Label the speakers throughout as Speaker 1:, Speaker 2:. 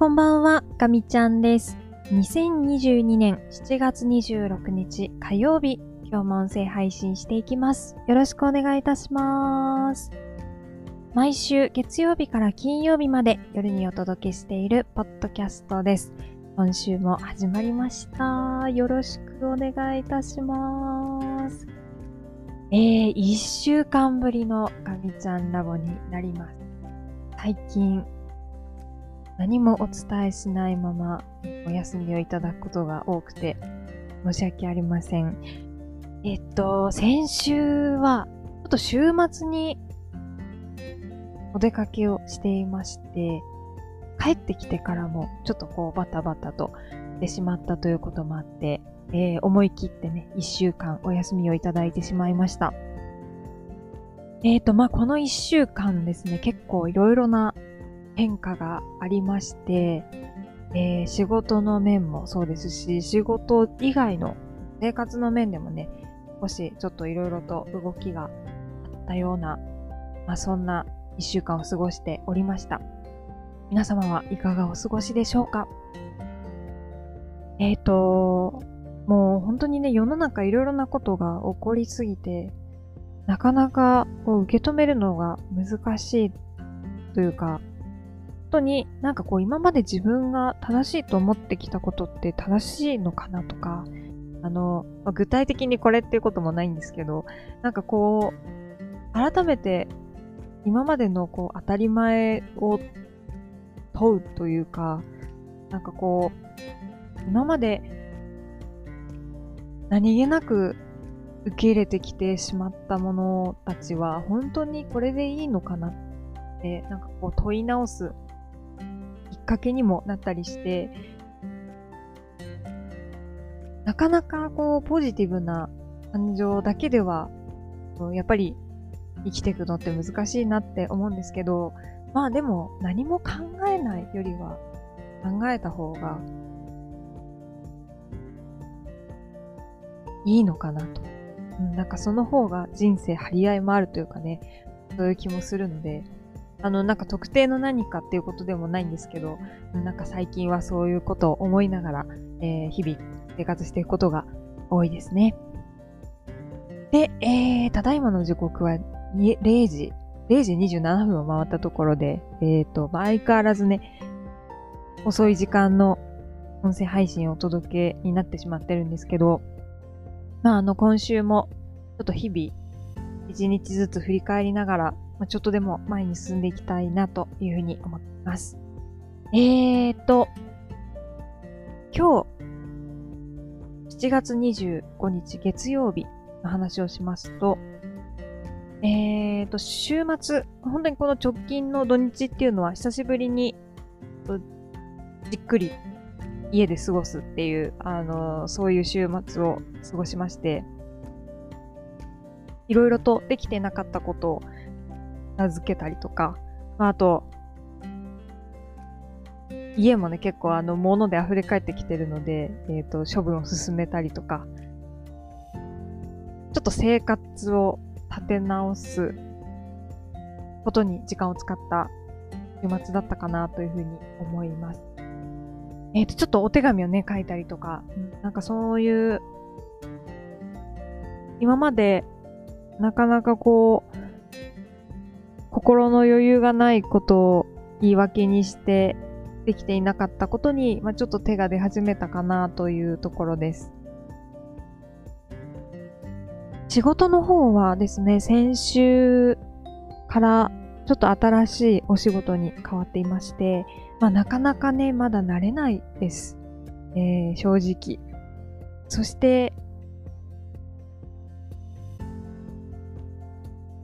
Speaker 1: こんばんは、ガミちゃんです。2022年7月26日火曜日、今日も音声配信していきます。よろしくお願いいたします。毎週月曜日から金曜日まで夜にお届けしているポッドキャストです。今週も始まりました。よろしくお願いいたします。えー、1週間ぶりのガミちゃんラボになります。最近、何もお伝えしないままお休みをいただくことが多くて申し訳ありません。えっと、先週はちょっと週末にお出かけをしていまして、帰ってきてからもちょっとこうバタバタとしてしまったということもあって、えー思い切ってね、一週間お休みをいただいてしまいました。えっと、まあ、この一週間ですね、結構いろいろな変化がありまして、えー仕事の面もそうですし、仕事以外の生活の面でもね、少しちょっといろいろと動きがあったような、まあ、そんな一週間を過ごしておりました。皆様はいかがお過ごしでしょうか？えっ、と、もう本当にね、世の中いろいろなことが起こりすぎて、なかなかこう受け止めるのが難しいというか、当になんかこう今まで自分が正しいと思ってきたことって正しいのかなとか、あの、まあ具体的にこれっていうこともないんですけど、なんかこう、改めて今までのこう当たり前を問うというか、なんかこう、今まで何気なく受け入れてきてしまったものたちは本当にこれでいいのかなって、なんかこう問い直すっかけにもなったりして、なかなかこうポジティブな感情だけでは、やっぱり生きていくのって難しいなって思うんですけど、まあでも何も考えないよりは考えた方がいいのかなと。うん、なんかその方が人生張り合いもあるというかね、そういう気もするので、あの、なんか特定の何かっていうことでもないんですけど、なんか最近はそういうことを思いながら、えー日々生活していくことが多いですね。で、えー、ただいまの時刻は0時、0時27分を回ったところで、えっ、と、まあ、相変わらずね、遅い時間の音声配信をお届けになってしまってるんですけど、まあ、あの、今週も、ちょっと日々、一日ずつ振り返りながら、ちょっとでも前に進んでいきたいなというふうに思っています。えーと、今日、7月25日月曜日の話をしますと、えーと、週末、本当にこの直近の土日っていうのは久しぶりに、じっくり家で過ごすっていう、あの、そういう週末を過ごしまして、いろいろとできてなかったことを名付けたりとか、まあ、あと、家もね、結構あの、物で溢れ返ってきてるので、えっ、と、処分を進めたりとか、ちょっと生活を立て直すことに時間を使った週末だったかなというふうに思います。えっ、と、ちょっとお手紙をね、書いたりとか、なんかそういう、今までなかなかこう、心の余裕がないことを言い訳にしてできていなかったことに、まあ、ちょっと手が出始めたかなというところです。仕事の方はですね、先週からちょっと新しいお仕事に変わっていまして、まあ、なかなかね、まだ慣れないです。えー正直。そして、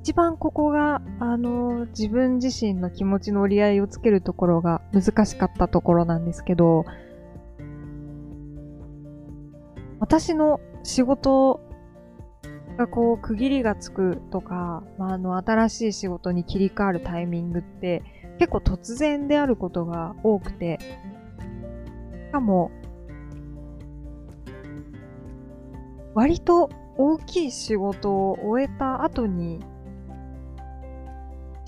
Speaker 1: 一番ここが、あの、自分自身の気持ちの折り合いをつけるところが難しかったところなんですけど、私の仕事がこう区切りがつくとか、まあ、あの、新しい仕事に切り替わるタイミングって結構突然であることが多くて、しかも、割と大きい仕事を終えた後に、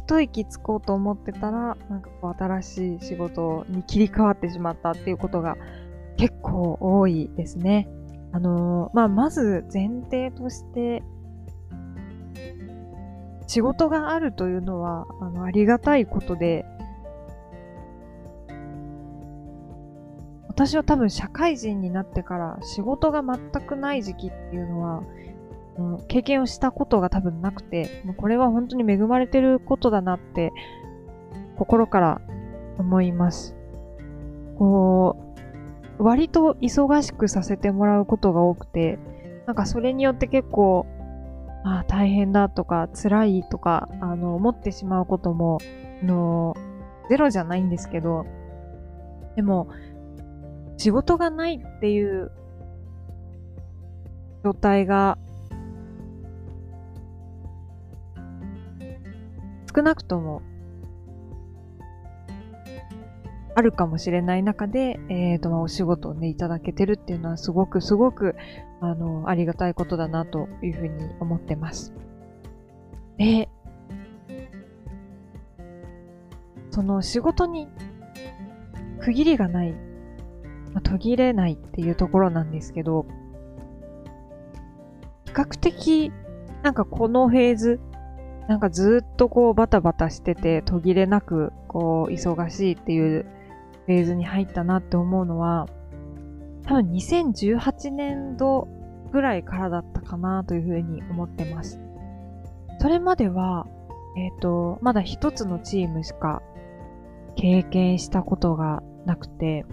Speaker 1: 一息つこうと思ってたら、なんかこう新しい仕事に切り替わってしまったっていうことが結構多いですね。あのー、まあ、まず前提として、仕事があるというのは、あの、ありがたいことで、私は多分社会人になってから仕事が全くない時期っていうのは、経験をしたことが多分なくて、もうこれは本当に恵まれてることだなって心から思います。こう、割と忙しくさせてもらうことが多くて、なんかそれによって結構、あ、大変だとか辛いとか、あの、思ってしまうことも、の、ゼロじゃないんですけど、でも、仕事がないっていう状態が少なくともあるかもしれない中で、え、ー、と、まあ、お仕事をね、いただけてるっていうのはすごくすごく、あの、ありがたいことだなというふうに思ってます。で、その仕事に区切りがないまあ、途切れないっていうところなんですけど、比較的、なんかこのフェーズ、なんかずっとこうバタバタしてて途切れなくこう忙しいっていうフェーズに入ったなって思うのは、多分2018年度ぐらいからだったかなというふうに思ってます。それまでは、えっ、ー、と、まだ一つのチームしか経験したことがなくて、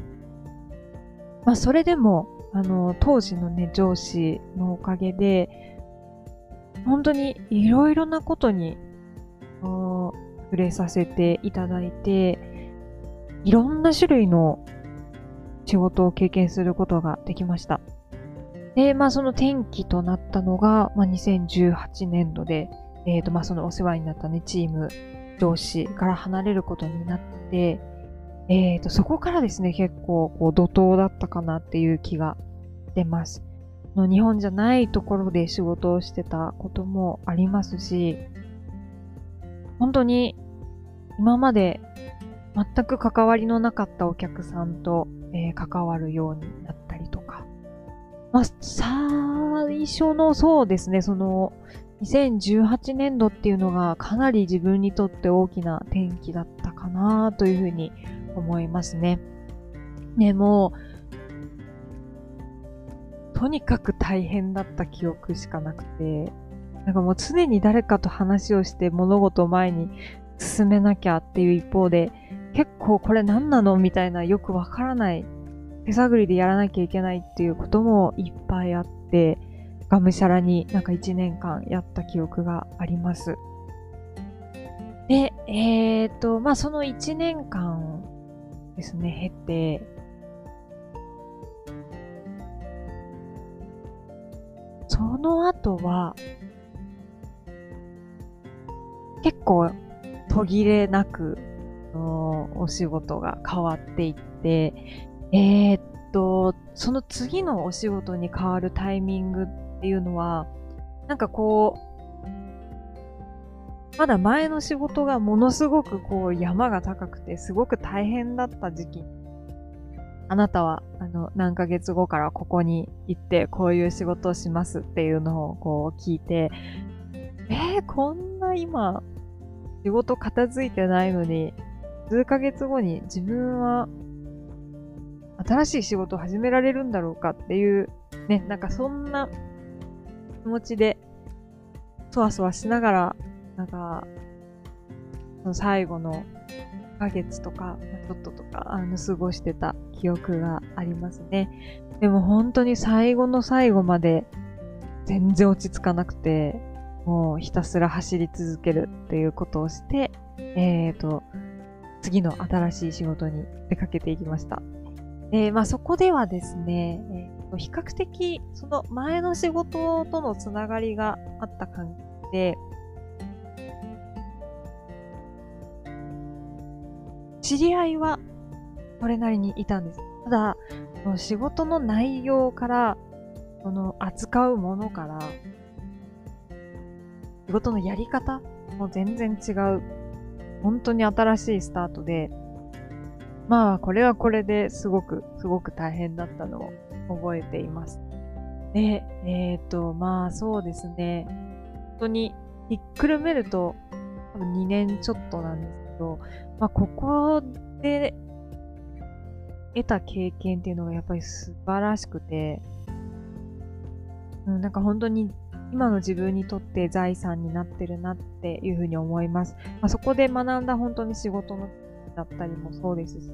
Speaker 1: まあ、それでも、あの、当時のね、上司のおかげで、本当にいろいろなことに、触れさせていただいて、いろんな種類の仕事を経験することができました。で、まあその転機となったのが、まあ2018年度で、えっ、ー、とまあそのお世話になったね、チーム、上司から離れることになって、えーと、そこからですね、結構こう怒涛だったかなっていう気が出ます。の日本じゃないところで仕事をしてたこともありますし、本当に今まで全く関わりのなかったお客さんと、えー、関わるようになったりとか。まあ、最初のそうですね、その2018年度っていうのがかなり自分にとって大きな転機だったかなというふうに思いますね。ね、もう、とにかく大変だった記憶しかなくて、なんかもう常に誰かと話をして物事を前に進めなきゃっていう一方で、結構これ何なのみたいなよくわからない手探りでやらなきゃいけないっていうこともいっぱいあって、がむしゃらになんか一年間やった記憶があります。で、えっ、ー、と、まあ、その一年間ですね、経て、の後は、結構途切れなく、お仕事が変わっていって、えー、っと、その次のお仕事に変わるタイミングっていうのは、なんかこう、まだ前の仕事がものすごくこう山が高くてすごく大変だった時期。あなたはの何ヶ月後からここに行ってこういう仕事をしますっていうのをこう聞いて、えー、こんな今仕事片付いてないのに数ヶ月後に自分は新しい仕事を始められるんだろうかっていう、ね、なんかそんな気持ちで、そわそわしながらなんか、その最後の1ヶ月とか、ちょっととか、あの、過ごしてた記憶がありますね。でも本当に最後の最後まで全然落ち着かなくて、もうひたすら走り続けるっていうことをして、えっ、ー、と、次の新しい仕事に出かけていきました。えー、まあそこではですね、えー、比較的その前の仕事とのつながりがあった関係で、知り合いはそれなりにいたんです。ただ、その仕事の内容から、その扱うものから、仕事のやり方も全然違う本当に新しいスタートで、まあ、これはこれですごく、すごく大変だったのを覚えています。で、えっ、ー、と、まあそうですね。本当に、ひっくるめると、多分2年ちょっとなんですけど、まあここで得た経験っていうのがやっぱり素晴らしくて、うん、なんか本当に今の自分にとって財産になってるなっていうふうに思います。まあ、そこで学んだ本当に仕事のだったりもそうですし、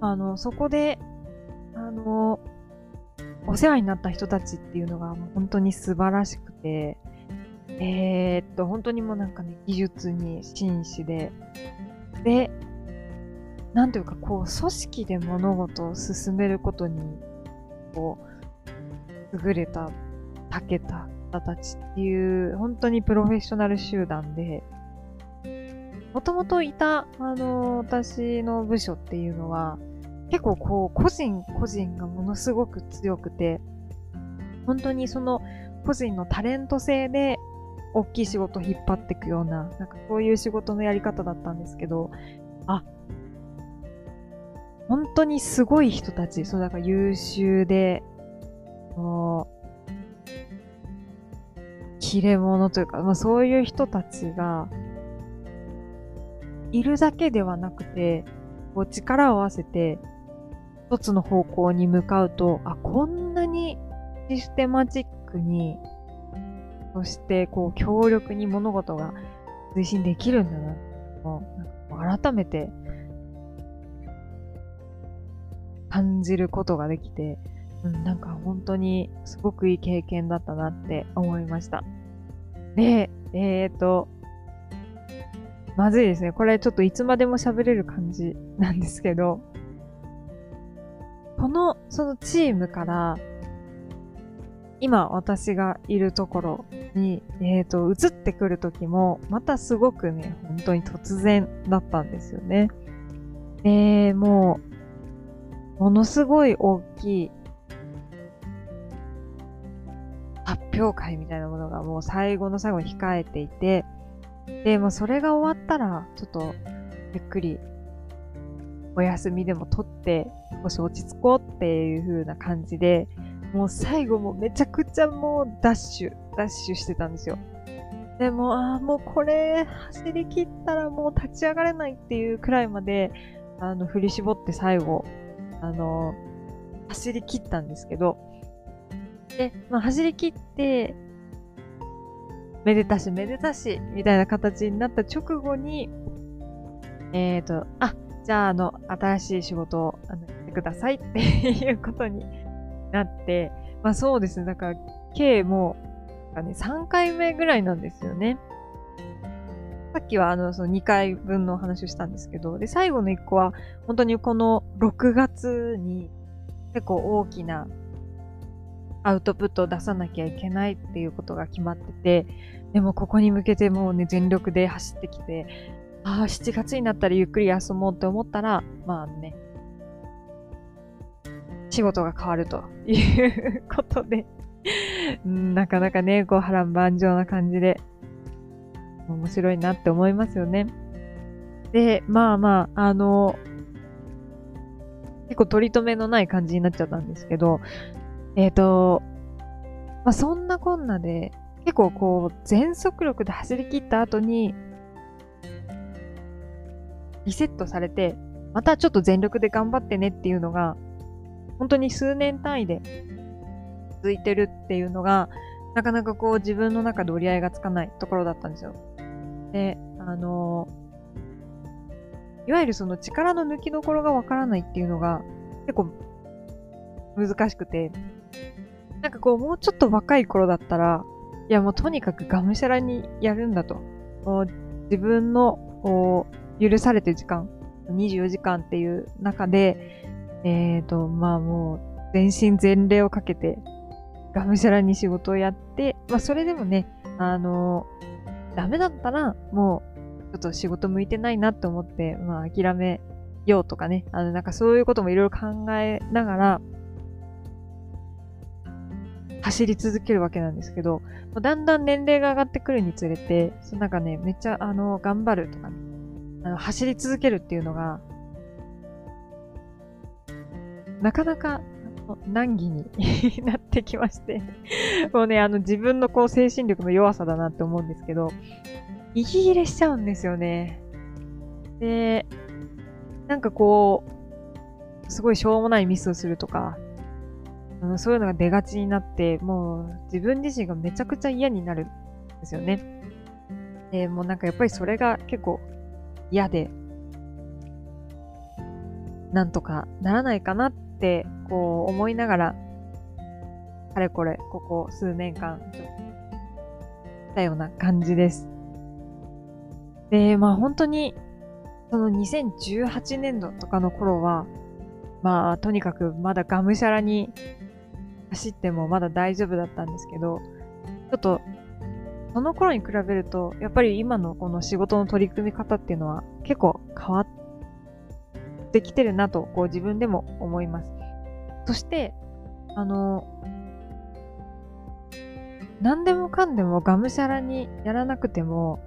Speaker 1: あの、そこで、あの、お世話になった人たちっていうのが本当に素晴らしくて、えー、っと、本当にもうなんかね、技術に真摯で、で、なんというか、こう、組織で物事を進めることに、こう、優れた、長けた方たちっていう、本当にプロフェッショナル集団で、もともといた、あの、私の部署っていうのは、結構こう、個人個人がものすごく強くて、本当にその個人のタレント性で大きい仕事を引っ張っていくような、なんかそういう仕事のやり方だったんですけど、あ、本当にすごい人たち、そうだから優秀で、もう、切れ者というか、まあそういう人たちが、いるだけではなくて、こう力を合わせて、一つの方向に向かうと、あ、こんなにシステマチックに、そしてこう強力に物事が推進できるんだな、改めて感じることができて、うん、なんか本当にすごくいい経験だったなって思いました。で、えっ、と、まずいですね。これちょっといつまでも喋れる感じなんですけど、この、そのチームから、今私がいるところに、え、ー、と、移ってくるときも、またすごくね、本当に突然だったんですよね。で、もう、ものすごい大きい発表会みたいなものがもう最後の最後に控えていて、で、もそれが終わったら、ちょっとゆっくりお休みでも取って、少し落ち着こうっていう風な感じで、もう最後もめちゃくちゃもうダッシュ、ダッシュしてたんですよ。でも、ああ、もうこれ走り切ったらもう立ち上がれないっていうくらいまで、あの、振り絞って最後、あの、走り切ったんですけど、で、まあ、走り切って、めでたしめでたし、みたいな形になった直後に、えっ、ー、と、あ、じゃあ、あの、新しい仕事をあのやってくださいっていうことになって、まあそうですね、だから、計もう、ね、3回目ぐらいなんですよね。さっきはあの、その2回分の話をしたんですけど、で、最後の1個は、本当にこの6月に結構大きなアウトプットを出さなきゃいけないっていうことが決まってて、でもここに向けてもうね、全力で走ってきて、ああ、7月になったらゆっくり休もうって思ったら、まあね、仕事が変わるということでなかなかね、こう波乱万丈な感じで、面白いなって思いますよね。で、まあまあ、あの、結構取り留めのない感じになっちゃったんですけど、えっ、ー、と、まあそんなこんなで、結構こう、全速力で走り切った後に、リセットされて、またちょっと全力で頑張ってねっていうのが、本当に数年単位で続いてるっていうのが、なかなかこう自分の中で折り合いがつかないところだったんですよ。で、あの、いわゆるその力の抜きどころがわからないっていうのが結構難しくて、なんかこうもうちょっと若い頃だったら、いやもうとにかくがむしゃらにやるんだと。自分のこう許されてる時間、24時間っていう中で、えっ、ー、と、まあもう全身全霊をかけてがむしゃらに仕事をやって、まあそれでもね、あのダメだったら、もう、ちょっと仕事向いてないなって思って、まあ諦めようとかね、あの、なんかそういうこともいろいろ考えながら、走り続けるわけなんですけど、だんだん年齢が上がってくるにつれて、そのなんかね、めっちゃ、あの、頑張るとかね、あの、走り続けるっていうのが、なかなか難儀に なってきまして もうね、あの自分のこう精神力の弱さだなって思うんですけど、息切れしちゃうんですよね。で、なんかこう、すごいしょうもないミスをするとか、うん、そういうのが出がちになって、もう自分自身がめちゃくちゃ嫌になるんですよね。で、もうなんかやっぱりそれが結構嫌で、なんとかならないかなって、ってこう思いながら、かれこれ、ここ数年間、とったような感じです。で、まあ本当に、その2018年度とかの頃は、まあとにかくまだがむしゃらに走ってもまだ大丈夫だったんですけど、ちょっと、その頃に比べると、やっぱり今のこの仕事の取り組み方っていうのは結構変わってきてるなと、こう自分でも思います。そして、あの、何でもかんでもがむしゃらにやらなくても、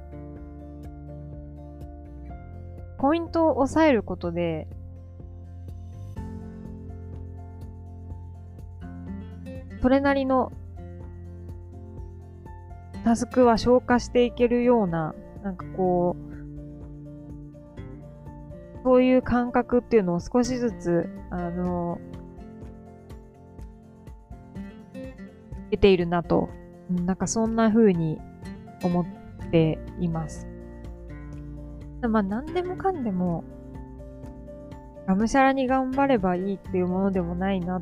Speaker 1: ポイントを抑えることで、それなりのタスクは消化していけるような、なんかこう、そういう感覚っていうのを少しずつ、あの、得ているなと、なんかそんな風に思っています。まあ何でもかんでも、がむしゃらに頑張ればいいっていうものでもないなっ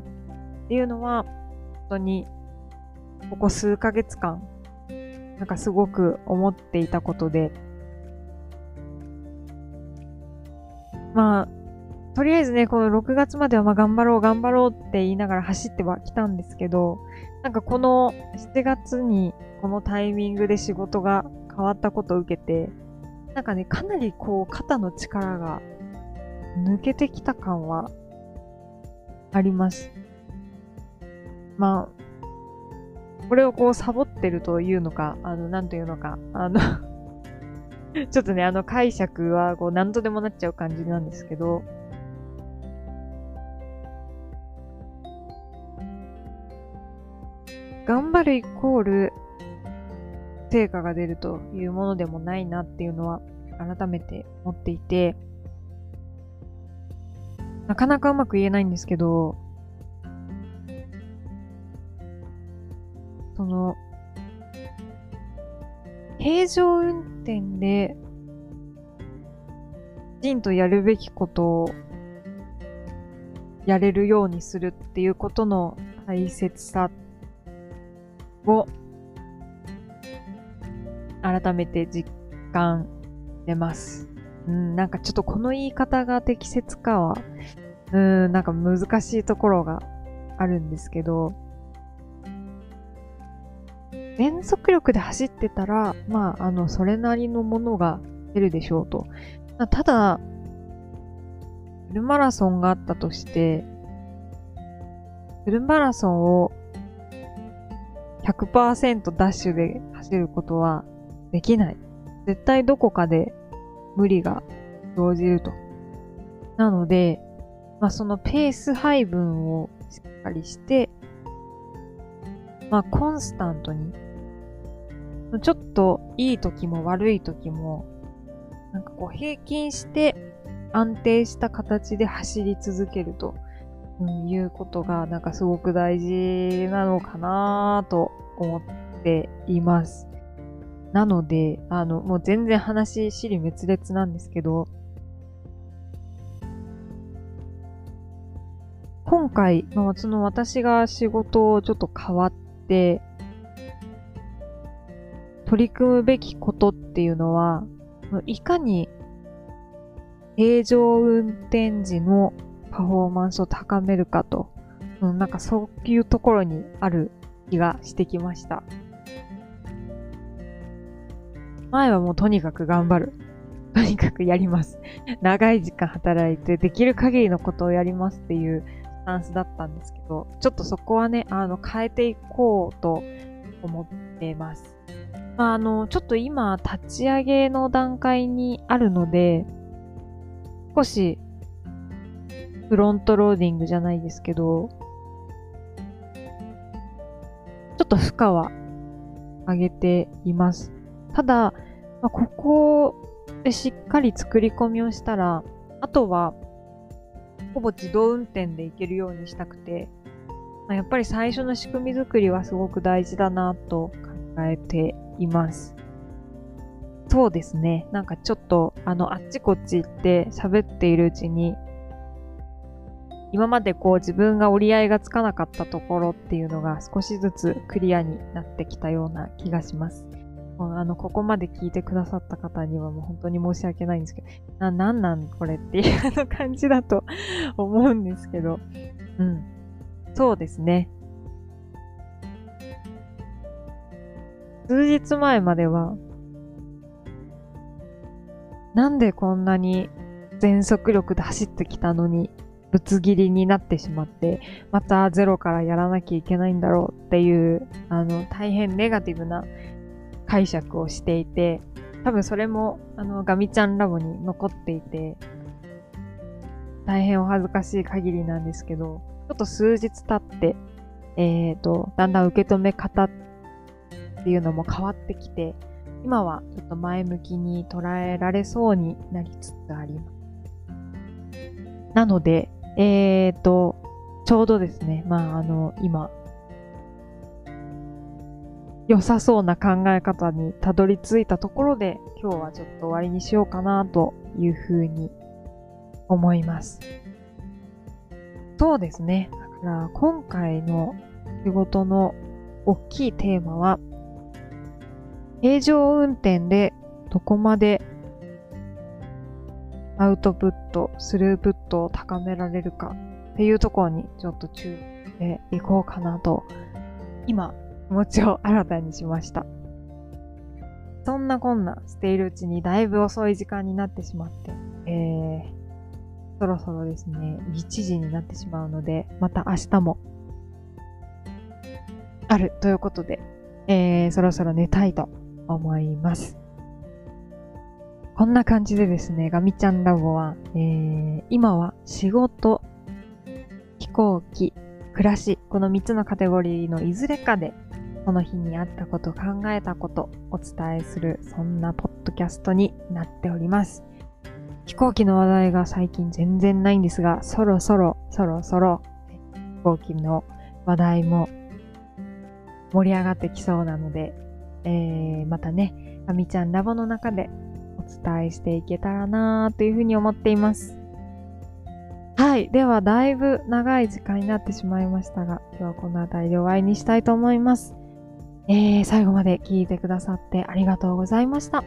Speaker 1: ていうのは、本当に、ここ数ヶ月間、なんかすごく思っていたことで、まあ、とりあえずね、この6月まではま頑張ろう頑張ろうって言いながら走ってはきたんですけど、なんかこの7月にこのタイミングで仕事が変わったことを受けて、なんかね、かなりこう肩の力が抜けてきた感はあります。まあ、これをこうサボってるというのか、あの、なんというのか、あの ちょっとね、あの解釈はこう何とでもなっちゃう感じなんですけど、頑張るイコール成果が出るというものでもないなっていうのは改めて思っていて、なかなかうまく言えないんですけど、その、平常運転で、きちんとやるべきことをやれるようにするっていうことの大切さを改めて実感出ます。うん、なんかちょっとこの言い方が適切かは、うん、なんか難しいところがあるんですけど、全速力で走ってたら、まあ、あの、それなりのものが出るでしょうと。ただ、フルマラソンがあったとして、フルマラソンを100%ダッシュで走ることはできない。絶対どこかで無理が生じると。なので、まあ、そのペース配分をしっかりして、まあ、コンスタントにちょっといい時も悪い時も、なんかこう平均して安定した形で走り続けるとうんいうことがなんかすごく大事なのかなと思っています。なので、あの、もう全然話、尻滅裂なんですけど、今回、まあ、その私が仕事をちょっと変わって、取り組むべきことっていうのは、いかに平常運転時のパフォーマンスを高めるかと、うん、なんかそういうところにある気がしてきました。前はもうとにかく頑張る。とにかくやります。長い時間働いてできる限りのことをやりますっていうスタンスだったんですけど、ちょっとそこはね、あの、変えていこうと思ってます。まあ、あの、ちょっと今、立ち上げの段階にあるので、少しフロントローディングじゃないですけど、ちょっと負荷は上げています。ただ、まあ、ここでしっかり作り込みをしたら、あとは、ほぼ自動運転でいけるようにしたくて、まあ、やっぱり最初の仕組み作りはすごく大事だなと考えています。そうですね。なんかちょっと、あの、あっちこっち行って喋っているうちに、今までこう自分が折り合いがつかなかったところっていうのが少しずつクリアになってきたような気がします。あの、ここまで聞いてくださった方にはもう本当に申し訳ないんですけど、な、なんなんこれっていう感じだと思うんですけど、うん。そうですね。数日前までは、なんでこんなに全速力で走ってきたのに、ぶつ切りになってしまって、またゼロからやらなきゃいけないんだろうっていう、あの、大変ネガティブな解釈をしていて、多分それも、あの、ガミちゃんラボに残っていて、大変お恥ずかしい限りなんですけど、ちょっと数日経って、えっ、ー、と、だんだん受け止め方っていうのも変わってきて、今はちょっと前向きに捉えられそうになりつつあります。なので、えっ、ー、と、ちょうどですね、まあ、あの、今、良さそうな考え方にたどり着いたところで、今日はちょっと終わりにしようかなというふうに思います。そうですね。だから今回の仕事の大きいテーマは、平常運転でどこまでアウトプット、スループットを高められるかっていうところにちょっと注意していこうかなと、今気持ちを新たにしました。そんなこんなしているうちにだいぶ遅い時間になってしまって、えー、そろそろですね、1時になってしまうので、また明日もあるということで、えー、そろそろ寝たいと思います。こんな感じでですね、ガミちゃんラボは、えー、今は仕事、飛行機、暮らし、この3つのカテゴリーのいずれかでその日にあったこと、考えたこと、お伝えする、そんなポッドキャストになっております。飛行機の話題が最近全然ないんですが、そろそろ、そろそろ、飛行機の話題も盛り上がってきそうなので、えー、またね、あみちゃんラボの中でお伝えしていけたらなというふうに思っています。はい。では、だいぶ長い時間になってしまいましたが、今日はこの辺りでお会いにしたいと思います。えー、最後まで聞いてくださってありがとうございました。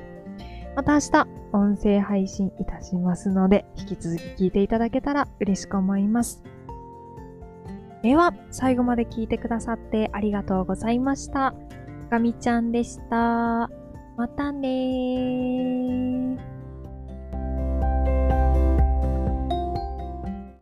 Speaker 1: また明日、音声配信いたしますので、引き続き聞いていただけたら嬉しく思います。では、最後まで聞いてくださってありがとうございました。かみちゃんでした。またねー。